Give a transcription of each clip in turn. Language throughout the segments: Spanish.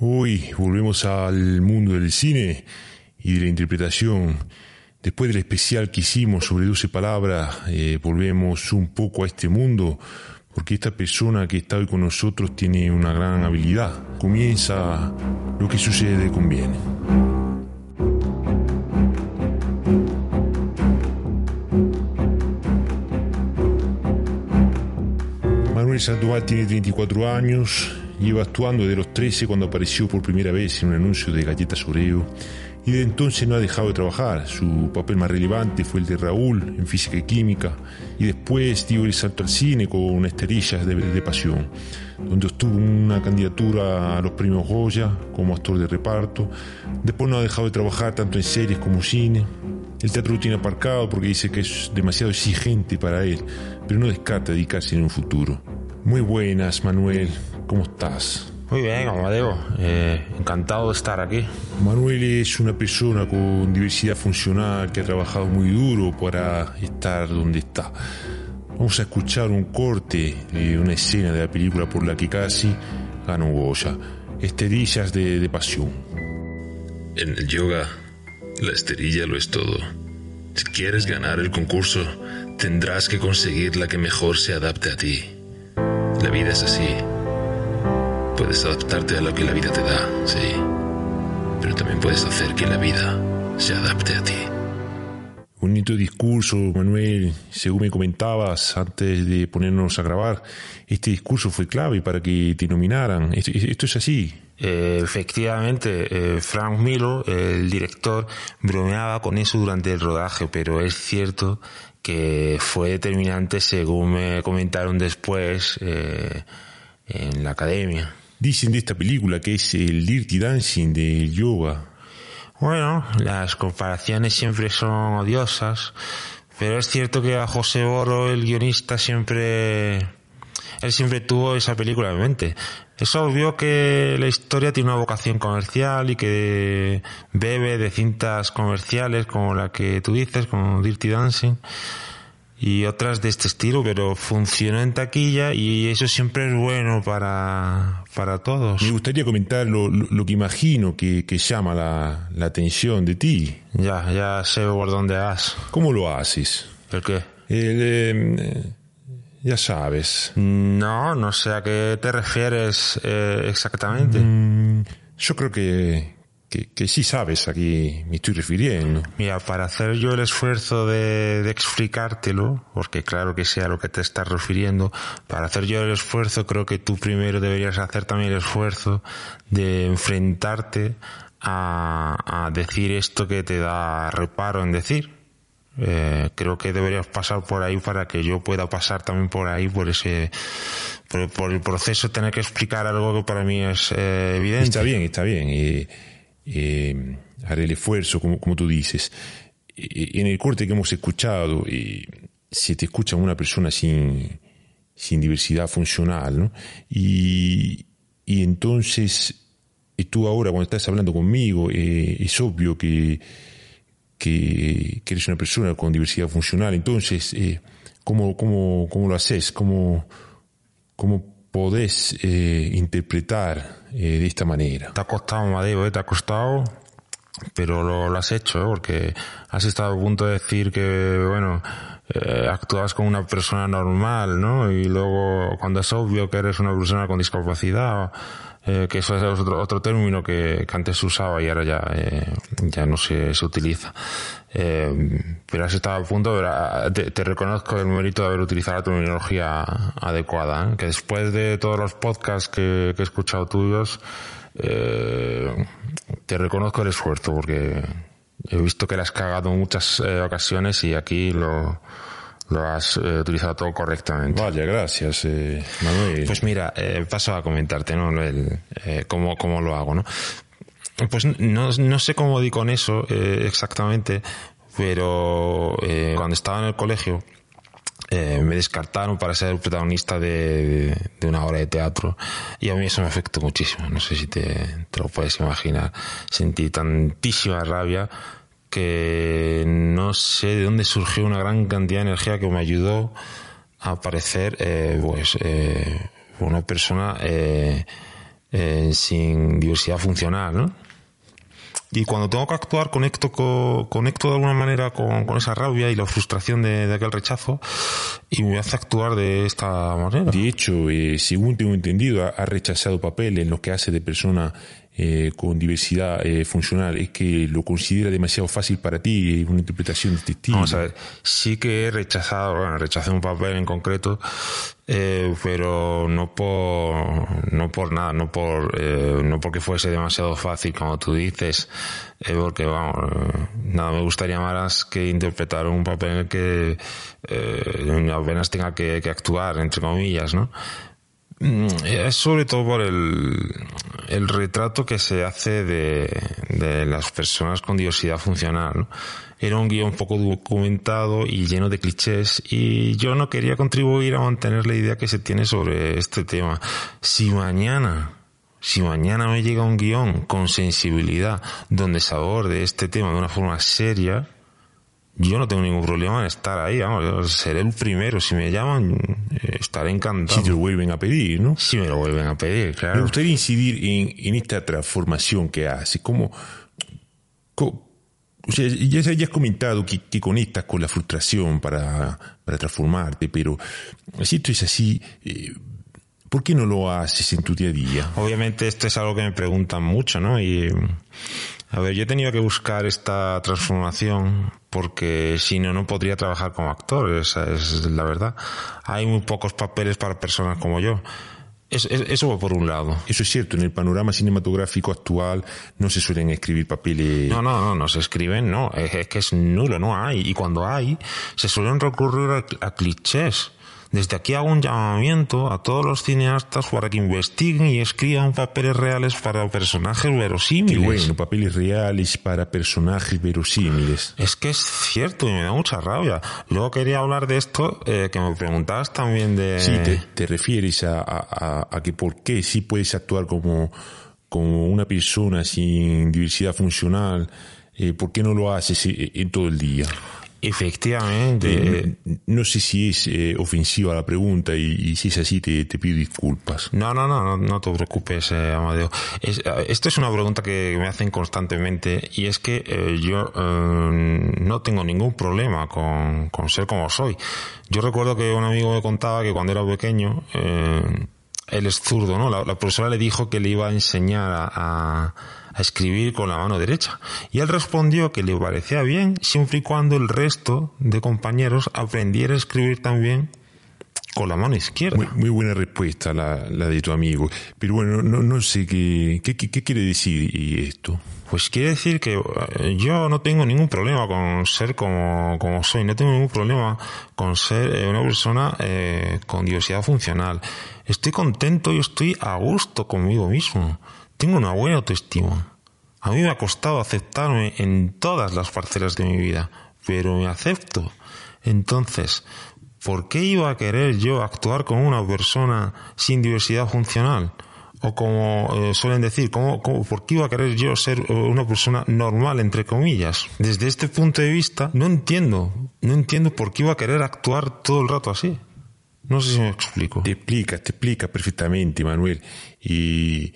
Hoy volvemos al mundo del cine y de la interpretación. Después del especial que hicimos sobre 12 palabras, eh, volvemos un poco a este mundo porque esta persona que está hoy con nosotros tiene una gran habilidad. Comienza lo que sucede conviene. Manuel Sandoval tiene 34 años, lleva actuando desde los 13 cuando apareció por primera vez en un anuncio de galletas Oreo y de entonces no ha dejado de trabajar. Su papel más relevante fue el de Raúl en física y química y después dio el salto al cine con Esterillas de, de Pasión, donde obtuvo una candidatura a los premios Goya como actor de reparto. Después no ha dejado de trabajar tanto en series como cine. El teatro lo tiene aparcado porque dice que es demasiado exigente para él, pero no descarta dedicarse en un futuro. Muy buenas, Manuel. ¿Cómo estás? Muy bien, Amadeo. Eh, encantado de estar aquí. Manuel es una persona con diversidad funcional que ha trabajado muy duro para estar donde está. Vamos a escuchar un corte de una escena de la película por la que casi ganó Goya. Esterillas de, de pasión. En el yoga, la esterilla lo es todo. Si quieres ganar el concurso, tendrás que conseguir la que mejor se adapte a ti. La vida es así. Puedes adaptarte a lo que la vida te da, sí. Pero también puedes hacer que la vida se adapte a ti. Bonito discurso, Manuel. Según me comentabas antes de ponernos a grabar, este discurso fue clave para que te nominaran. Esto, esto es así. Eh, efectivamente, eh, Frank Milo, el director, bromeaba con eso durante el rodaje, pero es cierto que fue determinante según me comentaron después eh, en la academia. Dicen de esta película que es el Dirty Dancing del yoga. Bueno, las comparaciones siempre son odiosas, pero es cierto que a José Boro, el guionista, siempre, él siempre tuvo esa película en mente. Es obvio que la historia tiene una vocación comercial y que bebe de cintas comerciales como la que tú dices, como Dirty Dancing y otras de este estilo, pero funcionó en taquilla y eso siempre es bueno para, para todos. Me gustaría comentar lo, lo, que imagino que, que llama la, la, atención de ti. Ya, ya sé por dónde vas. ¿Cómo lo haces? ¿El qué? El, eh, ya sabes. No, no sé a qué te refieres eh, exactamente. Mm, yo creo que, que, que, sí sabes a qué me estoy refiriendo. Mira, para hacer yo el esfuerzo de, de, explicártelo, porque claro que sea lo que te estás refiriendo, para hacer yo el esfuerzo creo que tú primero deberías hacer también el esfuerzo de enfrentarte a, a decir esto que te da reparo en decir. Eh, creo que deberías pasar por ahí para que yo pueda pasar también por ahí por ese por, por el proceso tener que explicar algo que para mí es eh, evidente está bien está bien y eh, haré el esfuerzo, como, como tú dices. en el corte que hemos escuchado, se te escucha una persona sin, sin diversidad funcional, ¿no? Y, y entonces, tú ahora cuando estás hablando conmigo, eh, es obvio que, que, que, eres una persona con diversidad funcional. Entonces, eh, ¿cómo, cómo, ¿cómo lo haces? ¿Cómo, cómo podés eh, interpretar eh, de esta manera. Te ha costado, Madeo, ¿eh? te ha costado, pero lo, has hecho, ¿eh? porque has estado a punto de decir que, bueno, eh, actúas como una persona normal, ¿no? Y luego, cuando es obvio que eres una persona con discapacidad, eh, que eso es otro, otro término que, que, antes usaba y ahora ya, eh, ya no se, se utiliza. Eh, pero has estado a punto, pero te, te, reconozco el mérito de haber utilizado la terminología adecuada, que después de todos los podcasts que, que he escuchado tuyos, eh, te reconozco el esfuerzo porque he visto que la has cagado muchas ocasiones y aquí lo, lo has eh, utilizado todo correctamente. Vaya, gracias, eh, Manuel. Pues mira, eh, paso a comentarte, ¿no? El, eh, cómo, cómo lo hago, ¿no? Pues no, no sé cómo di con eso eh, exactamente, pero eh, cuando estaba en el colegio eh, me descartaron para ser el protagonista de, una obra de teatro y a mí eso me afectó muchísimo. No sé si te, lo puedes imaginar. Sentí tantísima rabia que no sé de dónde surgió una gran cantidad de energía que me ayudó a parecer eh, pues eh, una persona eh, sin diversidad funcional, ¿no? Y cuando tengo que actuar, conecto, co- conecto de alguna manera con, esa rabia y la frustración de, aquel rechazo y me hace actuar de esta manera. De hecho, eh, según tengo entendido, ha, ha rechazado papeles en los que hace de persona eh, con diversidad eh, funcional. Es que lo considera demasiado fácil para ti, una interpretación de este estilo. Ver, sí que he rechazado, bueno, rechacé un papel en concreto, eh, pero no por, no por nada, no por, eh, no porque fuese demasiado fácil, como tú dices, eh, porque vamos, eh, nada, me gustaría más que interpretar un papel en el que apenas tenga que, que actuar, entre comillas, ¿no? Mm, Es sobre todo por el, el retrato que se hace de, de las personas con diversidad funcional. ¿no? Era un guion poco documentado y lleno de clichés y yo no quería contribuir a mantener la idea que se tiene sobre este tema. Si mañana, si mañana me llega un guion con sensibilidad donde se aborde este tema de una forma seria, yo no tengo ningún problema en estar ahí, vamos, seré el primero. Si me llaman, eh, estaré encantado. Si te lo vuelven a pedir, ¿no? Si me lo vuelven a pedir, Me claro. gustaría incidir en, en esta transformación que hace. Como, co- o sea, ya, ya has comentado que, que conectas con la frustración para, para transformarte, pero si esto es así, eh, ¿por qué no lo haces en tu día a día? Obviamente esto es algo que me preguntan mucho, ¿no? Y, a ver, yo he tenido que buscar esta transformación porque si no, no podría trabajar como actor, esa es la verdad. Hay muy pocos papeles para personas como yo. Es- es- eso va por un lado. Eso es cierto, en el panorama cinematográfico actual no se suelen escribir papeles. No, no, no, no se escriben, no, es, es que es nulo, no hay. Y cuando hay, se suelen recurrir a, a clichés. Desde aquí hago un llamamiento a todos los cineastas para que investiguen y escriban papeles reales para personajes Qué verosímiles. bueno, papeles reales para personajes verosímiles. Es que es cierto y me da mucha rabia. Luego quería hablar de esto, eh, que me preguntabas también de... Sí, te, te refieres a, a- a- a que por qué sí puedes actuar como, como una persona sin diversidad funcional, eh, ¿por qué no lo haces eh, en todo el día? Efectivamente. Eh, no sé si es eh, ofensiva la pregunta y, y si es así te, te pido disculpas. No, no, no, no, no te preocupes, eh, Amadeo. Es, eh, esto es una pregunta que me hacen constantemente y es que eh, yo no tengo ningún problema con, con ser como soy. Yo recuerdo que un amigo me contaba que cuando era pequeño, él es zurdo, ¿no? La, la profesora le dijo que le iba a enseñar a, a- a escribir con la mano derecha. Y él respondió que le parecía bien siempre y cuando el resto de compañeros aprendiera a escribir también con la mano izquierda. Muy, muy buena respuesta la, la de tu amigo. Pero bueno, no, no sé qué, qué, qué- qué quiere decir y esto. Pues quiere decir que eh, yo no tengo ningún problema con ser como, como soy, no tengo ningún problema con ser eh, una persona eh, con diversidad funcional. Estoy contento y estoy a gusto conmigo mismo. Tengo una buena autoestima. A mí me ha costado aceptarme en todas las parcelas de mi vida, pero me acepto. Entonces, ¿por qué iba a querer yo actuar como una persona sin diversidad funcional? O como eh, suelen decir, ¿cómo, cómo- por qué iba a querer yo ser eh, una persona normal, entre comillas? Desde este punto de vista, no entiendo, no entiendo por qué iba a querer actuar todo el rato así. No sé si me explico. Te explicas, te explicas perfectamente, Manuel. Y,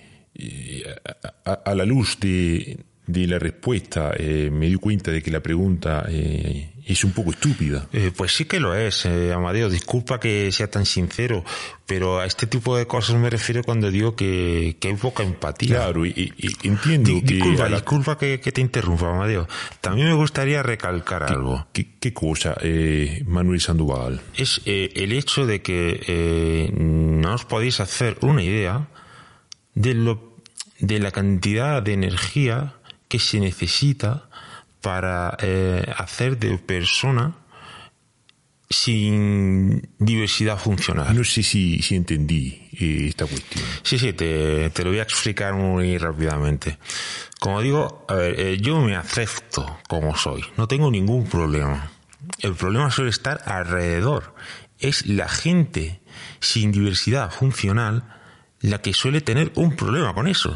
a, la luz de, de la respuesta eh, me di cuenta de que la pregunta eh, es un poco estúpida. Eh, pues sí que lo es, Amadeo. Disculpa que sea tan sincero, pero a este tipo de cosas me refiero cuando digo que, que hay poca empatía. Claro, y, entiendo Di- que... disculpa, la- disculpa que, que te interrumpa, Amadeo. También me gustaría recalcar algo. ¿Qué, qué cosa, Manuel Sandoval? Es el hecho de que no os podéis hacer una idea de lo de la cantidad de energía que se necesita para eh, hacer de persona sin diversidad funcional. No sé si, si entendí eh, esta cuestión. Sí, sí, te, te, lo voy a explicar muy rápidamente. Como digo, a ver, eh, yo me acepto como soy, no tengo ningún problema. El problema suele estar alrededor. Es la gente sin diversidad funcional la que suele tener un problema con eso.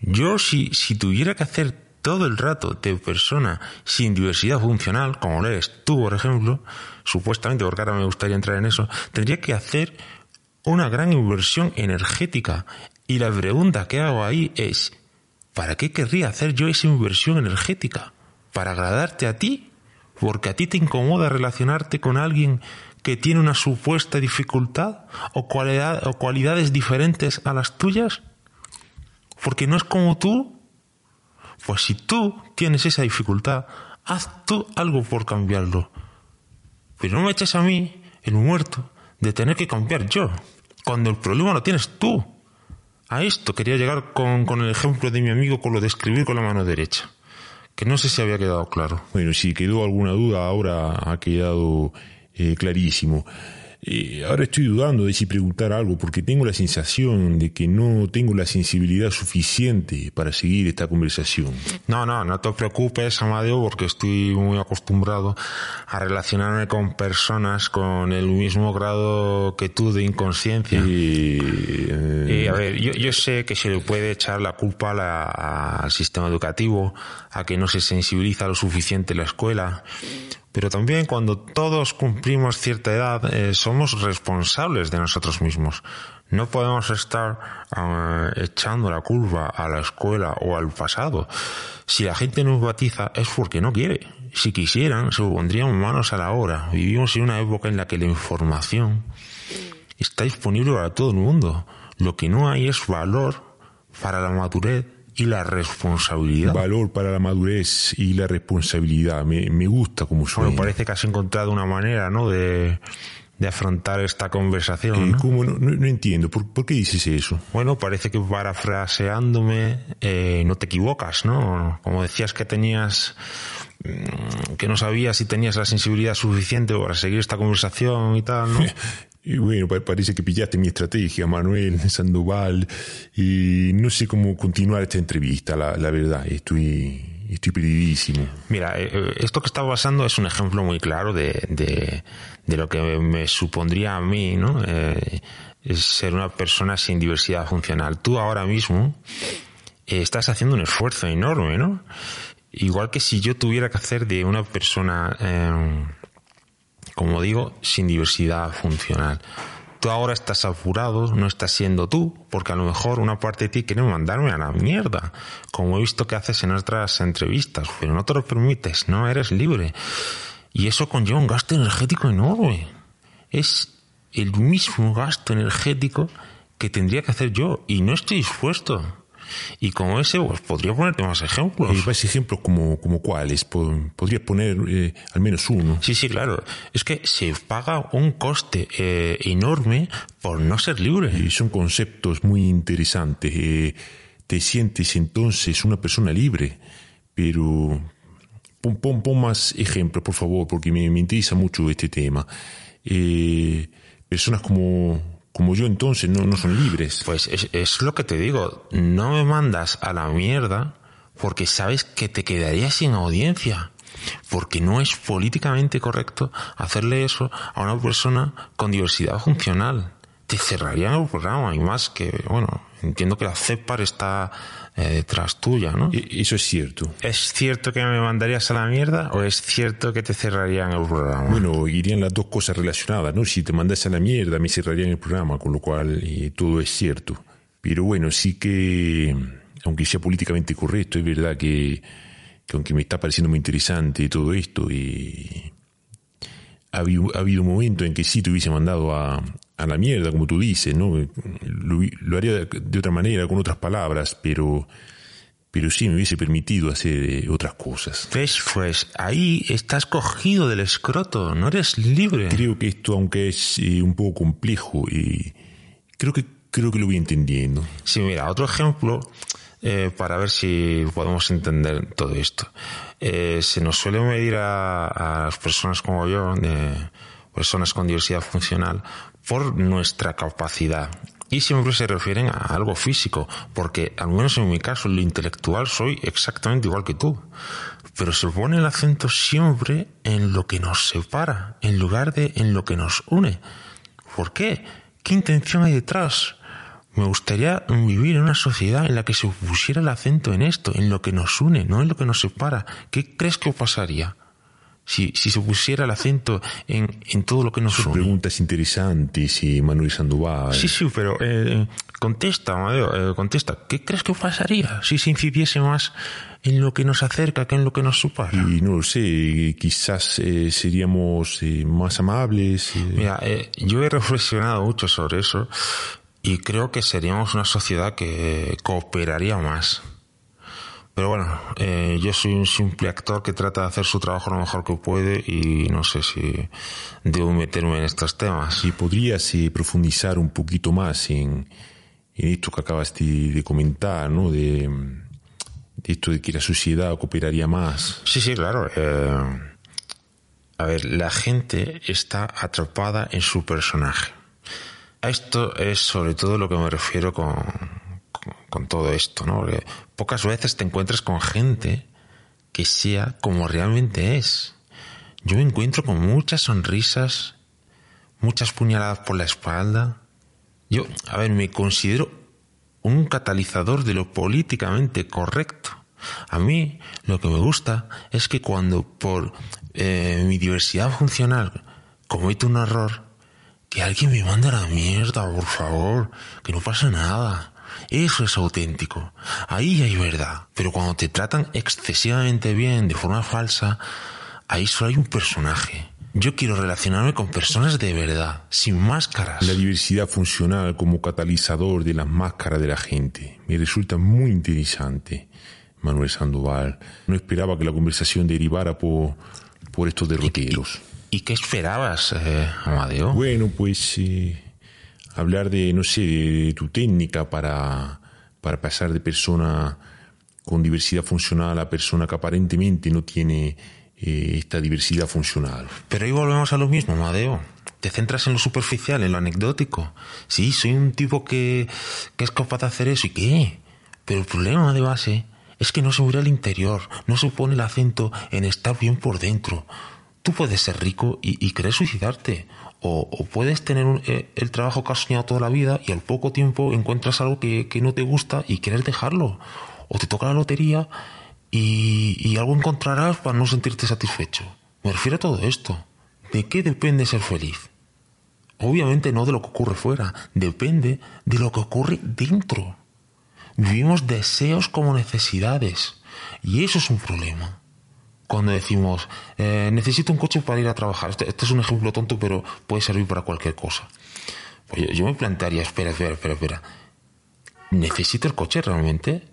Yo si, si tuviera que hacer todo el rato de persona sin diversidad funcional, como lo eres tú, por ejemplo, supuestamente, porque ahora me gustaría entrar en eso, tendría que hacer una gran inversión energética. Y la pregunta que hago ahí es, ¿para qué querría hacer yo esa inversión energética? ¿Para agradarte a ti? ¿Porque a ti te incomoda relacionarte con alguien que tiene una supuesta dificultad o, cualidad, o cualidades diferentes a las tuyas? Porque no es como tú. Pues si tú tienes esa dificultad, haz tú algo por cambiarlo. Pero no me eches a mí, el muerto, de tener que cambiar yo, cuando el problema lo tienes tú. A esto quería llegar con, con el ejemplo de mi amigo con lo de escribir con la mano derecha. Que no sé si había quedado claro. Bueno, si quedó alguna duda, ahora ha quedado eh, clarísimo. Eh, ahora estoy dudando de si preguntar algo porque tengo la sensación de que no tengo la sensibilidad suficiente para seguir esta conversación. No, no, no te preocupes, Amadeo, porque estoy muy acostumbrado a relacionarme con personas con el mismo grado que tú de inconsciencia. Eh, y a ver, yo, yo, sé que se le puede echar la culpa a la, al sistema educativo, a que no se sensibiliza lo suficiente la escuela, pero también cuando todos cumplimos cierta edad eh, somos responsables de nosotros mismos. No podemos estar uh, echando la culpa a la escuela o al pasado. Si la gente nos batiza es porque no quiere. Si quisieran, se pondrían manos a la obra. Vivimos en una época en la que la información está disponible para todo el mundo. Lo que no hay es valor para la madurez y la responsabilidad. Valor para la madurez y la responsabilidad. Me, me gusta como suena. Bueno, parece que has encontrado una manera, ¿no? De, de afrontar esta conversación. ¿no? ¿Cómo? No, no, no entiendo. ¿Por, ¿Por, qué dices eso? Bueno, parece que parafraseándome eh, no te equivocas, ¿no? Como decías que tenías que no sabías si tenías la sensibilidad suficiente para seguir esta conversación y tal, ¿no? Y bueno, parece que pillaste mi estrategia, Manuel Sandoval, y no sé cómo continuar esta entrevista, la, la verdad, estoy, estoy perdidísimo. Mira, esto que está pasando es un ejemplo muy claro de, de, lo que me supondría a mí, ¿no? Eh, ser una persona sin diversidad funcional. Tú ahora mismo eh, estás haciendo un esfuerzo enorme, ¿no? Igual que si yo tuviera que hacer de una persona... Eh, como digo, sin diversidad funcional. Tú ahora estás apurado, no estás siendo tú, porque a lo mejor una parte de ti quiere mandarme a la mierda, como he visto que haces en otras entrevistas, pero no te lo permites, no eres libre. Y eso conlleva un gasto energético enorme. Es el mismo gasto energético que tendría que hacer yo, y no estoy dispuesto. Y como ese, pues podría ponerte más ejemplos. ¿Y más ejemplos como, como cuáles? Podrías poner eh, al menos uno. Sí, sí, claro. Es que se paga un coste eh, enorme por no ser libre. Y son conceptos muy interesantes. Eh, te sientes entonces una persona libre, pero pon, pon, pon más ejemplos, por favor, porque me, me interesa mucho este tema. Eh, personas como como yo entonces no, no son libres. Pues es, lo que te digo, no me mandas a la mierda porque sabes que te quedarías sin audiencia. Porque no es políticamente correcto hacerle eso a una persona con diversidad funcional. Te cerrarían el programa y más que, bueno, entiendo que la CEPAR está eh, detrás tuya, ¿no? Eso es cierto. ¿Es cierto que me mandarías a la mierda o es cierto que te cerrarían el programa? Bueno, irían las dos cosas relacionadas, ¿no? Si te mandas a la mierda, me cerrarían el programa, con lo cual eh, todo es cierto. Pero bueno, sí que, aunque sea políticamente correcto, es verdad que, que aunque me está pareciendo muy interesante todo esto, y ha habido, ha habido un momento en que sí te hubiese mandado a, a la mierda, como tú dices, ¿no? Lo, lo haría de, de, otra manera, con otras palabras, pero, pero sí me hubiese permitido hacer otras cosas. ¿Ves? Pues ahí estás cogido del escroto, no eres libre. Creo que esto, aunque es eh, un poco complejo, eh, creo que creo que lo voy entendiendo. Sí, mira, otro ejemplo eh, para ver si podemos entender todo esto. Eh, se nos suele medir a, a las personas como yo personas con diversidad funcional, por nuestra capacidad. Y siempre se refieren a algo físico, porque al menos en mi caso, lo intelectual, soy exactamente igual que tú. Pero se pone el acento siempre en lo que nos separa, en lugar de en lo que nos une. ¿Por qué? ¿Qué intención hay detrás? Me gustaría vivir en una sociedad en la que se pusiera el acento en esto, en lo que nos une, no en lo que nos separa. ¿Qué crees que pasaría? Si, si se pusiera el acento en, en todo lo que nos une. preguntas interesantes, y Manuel Sandoval. Sí, sí, pero eh, contesta, Amadeo, eh, contesta. ¿Qué crees que pasaría si se incidiese más en lo que nos acerca que en lo que nos separa? Y no lo sé, quizás eh, seríamos eh, más amables. eh, Mira, eh, yo he reflexionado mucho sobre eso y creo que seríamos una sociedad que cooperaría más. Pero bueno, eh, yo soy un simple actor que trata de hacer su trabajo lo mejor que puede y no sé si debo meterme en estos temas. Si podrías eh, profundizar un poquito más en, en esto que acabas de, de comentar, ¿no? De, de esto de que la sociedad cooperaría más. Sí, sí, claro. eh, a ver, la gente está atrapada en su personaje. A esto es sobre todo lo que me refiero con, con, todo esto, ¿no? Porque pocas veces te encuentras con gente que sea como realmente es. Yo me encuentro con muchas sonrisas, muchas puñaladas por la espalda. Yo, a ver, me considero un catalizador de lo políticamente correcto. A mí lo que me gusta es que cuando por eh, mi diversidad funcional cometo un error, que alguien me mande a la mierda, por favor, que no pasa nada. Eso es auténtico. Ahí hay verdad. Pero cuando te tratan excesivamente bien, de forma falsa, ahí solo hay un personaje. Yo quiero relacionarme con personas de verdad, sin máscaras. La diversidad funcional como catalizador de las máscaras de la gente. Me resulta muy interesante, Manuel Sandoval. No esperaba que la conversación derivara por, por estos derroteros. ¿Y qué esperabas, eh, Amadeo? Bueno, pues eh, hablar de, no sé, de tu técnica para, para pasar de persona con diversidad funcional a persona que aparentemente no tiene eh, esta diversidad funcional. Pero ahí volvemos a lo mismo, Amadeo. Te centras en lo superficial, en lo anecdótico. Sí, soy un tipo que, que es capaz de hacer eso. ¿Y qué? Pero el problema de base es que no se mira el interior, no se pone el acento en estar bien por dentro. Tú puedes ser rico y, querer suicidarte. O, puedes tener un- eh, el trabajo que has soñado toda la vida y al poco tiempo encuentras algo que, no te gusta y quieres dejarlo. O te toca la lotería y algo encontrarás para no sentirte satisfecho. Me refiero a todo esto. ¿De qué depende ser feliz? Obviamente no de lo que ocurre fuera, depende de lo que ocurre dentro. Vivimos deseos como necesidades y eso es un problema. Cuando decimos, eh, necesito un coche para ir a trabajar, este, este es un ejemplo tonto, pero puede servir para cualquier cosa. Pues yo, yo me plantearía, espera, espera, espera, espera. ¿Necesito el coche realmente?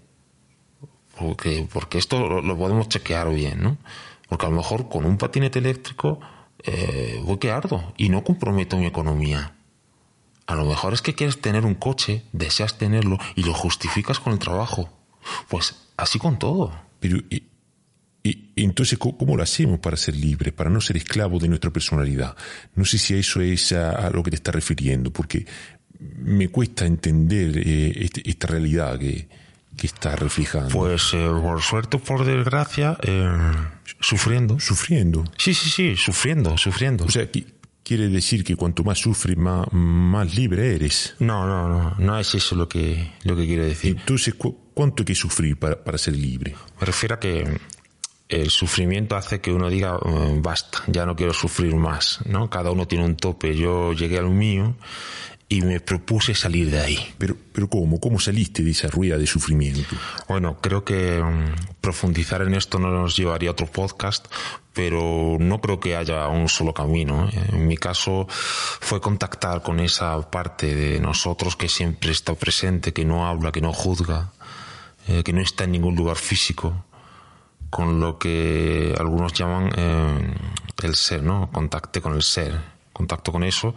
Porque, porque esto lo, lo podemos chequear bien, ¿no? Porque a lo mejor con un patinete eléctrico eh, voy que ardo y no comprometo mi economía. A lo mejor es que quieres tener un coche, deseas tenerlo y lo justificas con el trabajo. Pues así con todo. Pero, y- entonces, ¿cómo, cómo lo hacemos para ser libres, para no ser esclavos de nuestra personalidad? No sé si a eso es a, a lo que te estás refiriendo, porque me cuesta entender eh, este- esta realidad que, que estás reflejando. Pues eh, por suerte o por desgracia, eh, sufriendo. Sufriendo. Sí, sí, sí, sufriendo, sufriendo. O sea, qui- quiere decir que cuanto más sufres, más, más libre eres. No, no, no, no es eso lo que, lo que quiero decir. Entonces, ¿cu- ¿cuánto hay que sufrir para, para ser libre? Me refiero a que el sufrimiento hace que uno diga, "Eh, basta, ya no quiero sufrir más, ¿no? Cada uno tiene un tope. Yo llegué al mío y me propuse salir de ahí. Pero, pero ¿cómo? ¿Cómo saliste de esa rueda de sufrimiento? Bueno, creo que mm, profundizar en esto no nos llevaría a otro podcast, pero no creo que haya un solo camino. ¿eh? En mi caso fue contactar con esa parte de nosotros que siempre está presente, que no habla, que no juzga, eh, que no está en ningún lugar físico, con lo que algunos llaman eh, el ser, ¿no? Contacte con el ser, contacto con eso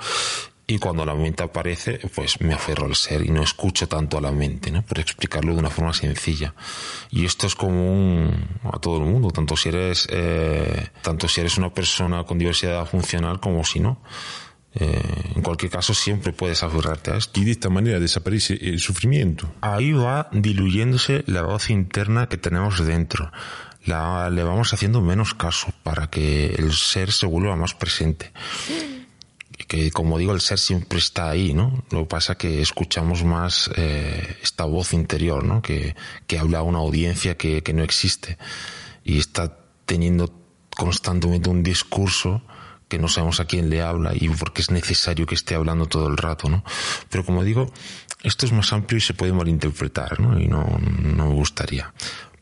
Y cuando la mente aparece, pues me aferro al ser y no escucho tanto a la mente, ¿no? Por explicarlo de una forma sencilla. Y esto es común a todo el mundo, tanto si eres, eh, tanto si eres una persona con diversidad funcional como si no. Eh, en cualquier caso, siempre puedes aferrarte a esto. Y de esta manera desaparece el sufrimiento. Ahí va diluyéndose la voz interna que tenemos dentro. La, le vamos haciendo menos caso para que el ser se vuelva más presente que como digo, el ser siempre está ahí, ¿no? Lo que pasa es que escuchamos más eh, esta voz interior, ¿no? Que, que habla a una audiencia que, que no existe y está teniendo constantemente un discurso que no sabemos a quién le habla y porque es necesario que esté hablando todo el rato, ¿no? Pero como digo, esto es más amplio y se puede malinterpretar, ¿no? Y no, no me gustaría.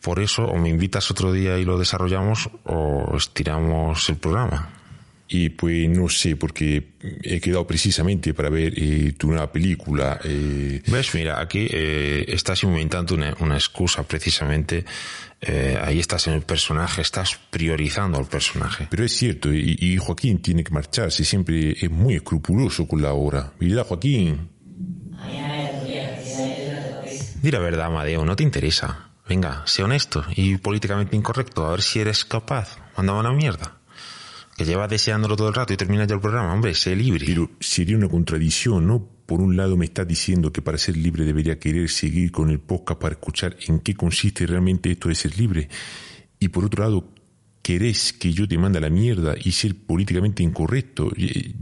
Por eso, o me invitas otro día y lo desarrollamos, o estiramos el programa. Y pues no sé, porque he quedado precisamente para ver eh, tu nueva película. Eh. ¿Ves? Mira, aquí eh, estás inventando una, una excusa precisamente. Eh, ahí estás en el personaje, estás priorizando al personaje. Pero es cierto, y, y Joaquín tiene que marcharse, siempre es muy escrupuloso con la hora. ¿Verdad, Joaquín? Di la verdad, Amadeo, no te interesa. Venga, sé honesto y políticamente incorrecto, a ver si eres capaz. Mándame una mierda que llevas deseándolo todo el rato y terminas ya el programa, hombre, sé libre. Pero sería una contradicción, ¿no? Por un lado me estás diciendo que para ser libre debería querer seguir con el podcast para escuchar en qué consiste realmente esto de ser libre. Y por otro lado, querés que yo te mande la mierda y ser políticamente incorrecto.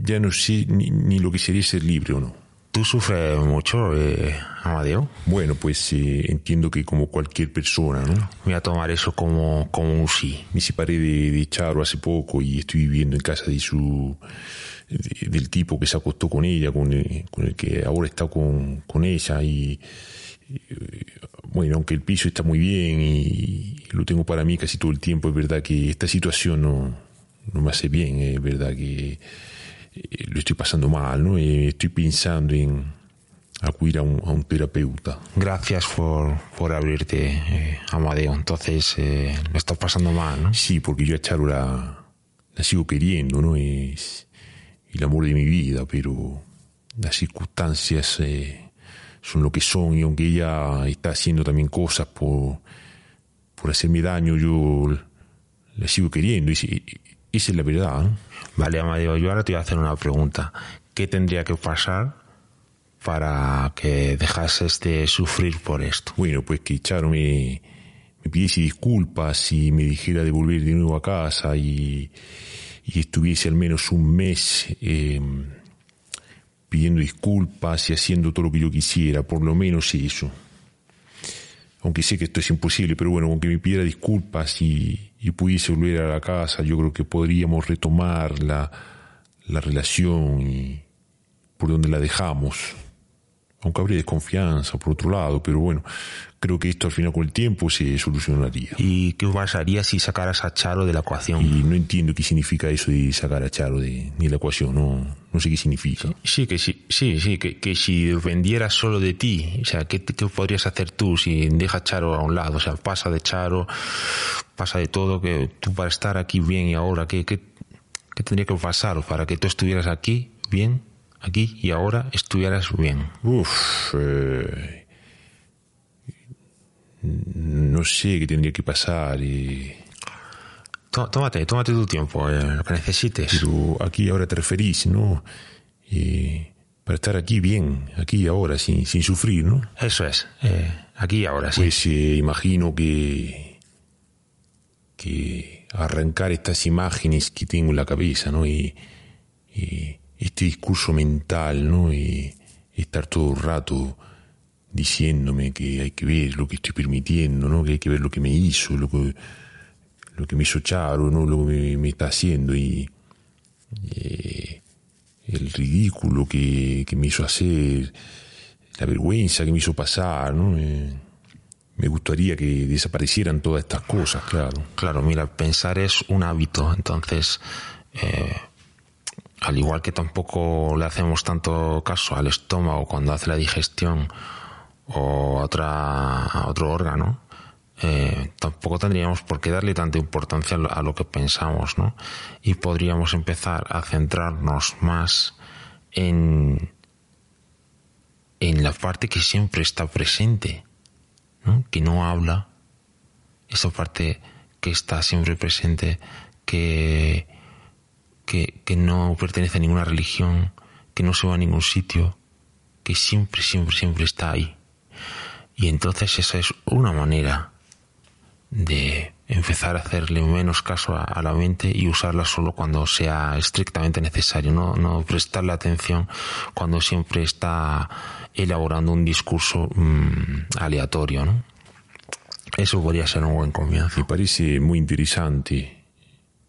Ya no sé ni lo que sería ser libre o no. ¿Tú sufres mucho, eh, Amadeo? Bueno, pues eh, entiendo que como cualquier persona, ¿no? Voy a tomar eso como, como un sí. Me separé de, de Charo hace poco y estoy viviendo en casa de su de, del tipo que se acostó con ella, con el, con el que ahora está con, con ella y, y, bueno, aunque el piso está muy bien y lo tengo para mí casi todo el tiempo, es verdad que esta situación no, no me hace bien, es verdad que eh, lo estoy pasando mal, ¿no? Y estoy pensando en acudir a un, a un terapeuta. Gracias por, por abrirte, eh, Amadeo. Entonces, eh, lo estás pasando mal, ¿no? Sí, porque yo a Charo la, la sigo queriendo, ¿no? Es el amor de mi vida, pero las circunstancias eh, son lo que son y aunque ella está haciendo también cosas por, por hacerme daño, yo la sigo queriendo. Y, esa es la verdad. Vale, Amadeo, yo ahora te voy a hacer una pregunta. ¿Qué tendría que pasar para que dejases de sufrir por esto? Bueno, pues que Charo me, me pidiese disculpas y me dijera de volver de nuevo a casa y, y estuviese al menos un mes eh, pidiendo disculpas y haciendo todo lo que yo quisiera, por lo menos eso. Aunque sé que esto es imposible, pero bueno, aunque me pidiera disculpas y, pudiese volver a la casa, yo creo que podríamos retomar la, la relación y por donde la dejamos. Aunque habría desconfianza por otro lado, pero bueno, creo que esto al final con el tiempo se solucionaría. ¿Y qué pasaría si sacaras a Charo de la ecuación? Y no entiendo qué significa eso de sacar a Charo de, de la ecuación, no, no sé qué significa. Sí, que sí, sí, sí, que, que si vendieras solo de ti, o sea, ¿qué, ¿qué podrías hacer tú si dejas Charo a un lado? O sea, pasa de Charo, pasa de todo, que tú para estar aquí bien y ahora, ¿qué, qué, qué tendría que pasar para que tú estuvieras aquí bien, aquí y ahora estuvieras bien? Uf, eh, no sé qué tendría que pasar y... Tómate, tómate tu tiempo, eh, lo que necesites. Pero aquí ahora te referís, ¿no? Eh, para estar aquí bien, aquí y ahora, sin, sin sufrir, ¿no? Eso es, eh, aquí y ahora, sí. Pues eh, imagino que, que arrancar estas imágenes que tengo en la cabeza, ¿no? Y, y este discurso mental, ¿no? Y estar todo el rato diciéndome que hay que ver lo que estoy permitiendo, ¿no? Que hay que ver lo que me hizo, lo que, lo que me hizo Charo, ¿no? Lo que me, está haciendo y eh, el ridículo que, que, me hizo hacer, la vergüenza que me hizo pasar, ¿no? Eh, me gustaría que desaparecieran todas estas cosas, claro. Claro, mira, pensar es un hábito, entonces, eh, al igual que tampoco le hacemos tanto caso al estómago cuando hace la digestión o a, otra, otro órgano, eh, tampoco tendríamos por qué darle tanta importancia a lo que pensamos, ¿no? Y podríamos empezar a centrarnos más en, en la parte que siempre está presente, ¿no? que no habla, esa parte que está siempre presente, que, que, no pertenece a ninguna religión, que no se va a ningún sitio, que siempre, siempre, siempre está ahí. Y entonces esa es una manera de empezar a hacerle menos caso a, la mente y usarla solo cuando sea estrictamente necesario, no, no prestarle atención cuando siempre está elaborando un discurso mm, aleatorio. Eso podría ser un buen comienzo. Me parece muy interesante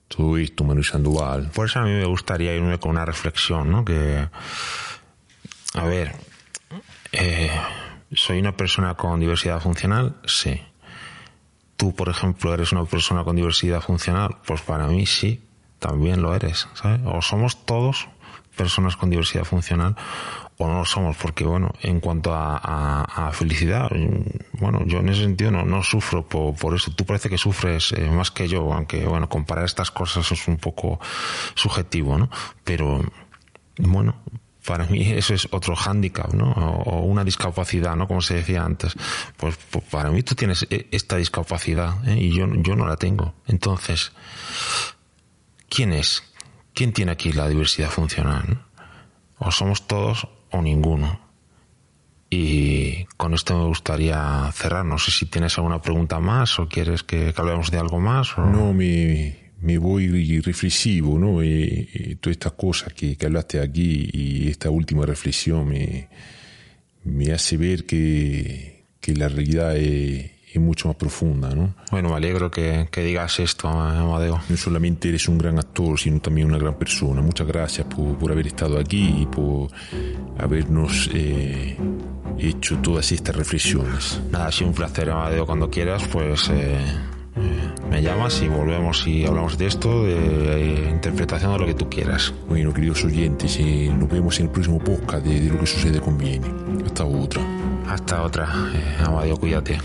todo esto, Manuel Sandoval. Por eso a mí me gustaría irme con una reflexión, ¿no? Que, a ver, eh, ¿soy una persona con diversidad funcional? Sí. ¿Tú, por ejemplo, eres una persona con diversidad funcional? Pues para mí sí, también lo eres, ¿sabes? O somos todos personas con diversidad funcional o no lo somos, porque bueno, en cuanto a, felicidad, bueno, yo en ese sentido no, no sufro por, eso. Tú parece que sufres eh, más que yo, aunque bueno, comparar estas cosas es un poco subjetivo, ¿no? Pero bueno, para mí eso es otro hándicap, ¿no? O, una discapacidad, ¿no? Como se decía antes. Pues, pues para mí tú tienes e, esta discapacidad ¿eh? y yo, yo no la tengo. Entonces, ¿quién es? ¿Quién tiene aquí la diversidad funcional? O somos todos o ninguno. Y con esto me gustaría cerrar. No sé si tienes alguna pregunta más o quieres que, hablemos de algo más. No, me, me voy reflexivo, ¿no? Y, todas estas cosas que, que, hablaste aquí y esta última reflexión me, me hace ver que, que la realidad es mucho más profunda, ¿no? Bueno, me alegro que, digas esto, Amadeo. No solamente eres un gran actor, sino también una gran persona. Muchas gracias por, haber estado aquí y por habernos eh, hecho todas estas reflexiones. Nada, ha sido un placer, Amadeo. Cuando quieras, pues... Eh, eh, me llamas y volvemos y hablamos de esto, de interpretación de lo que tú quieras. Bueno, queridos oyentes, nos vemos en el próximo podcast de, lo que sucede conviene. Hasta otra. Hasta otra. Amadeo, cuídate.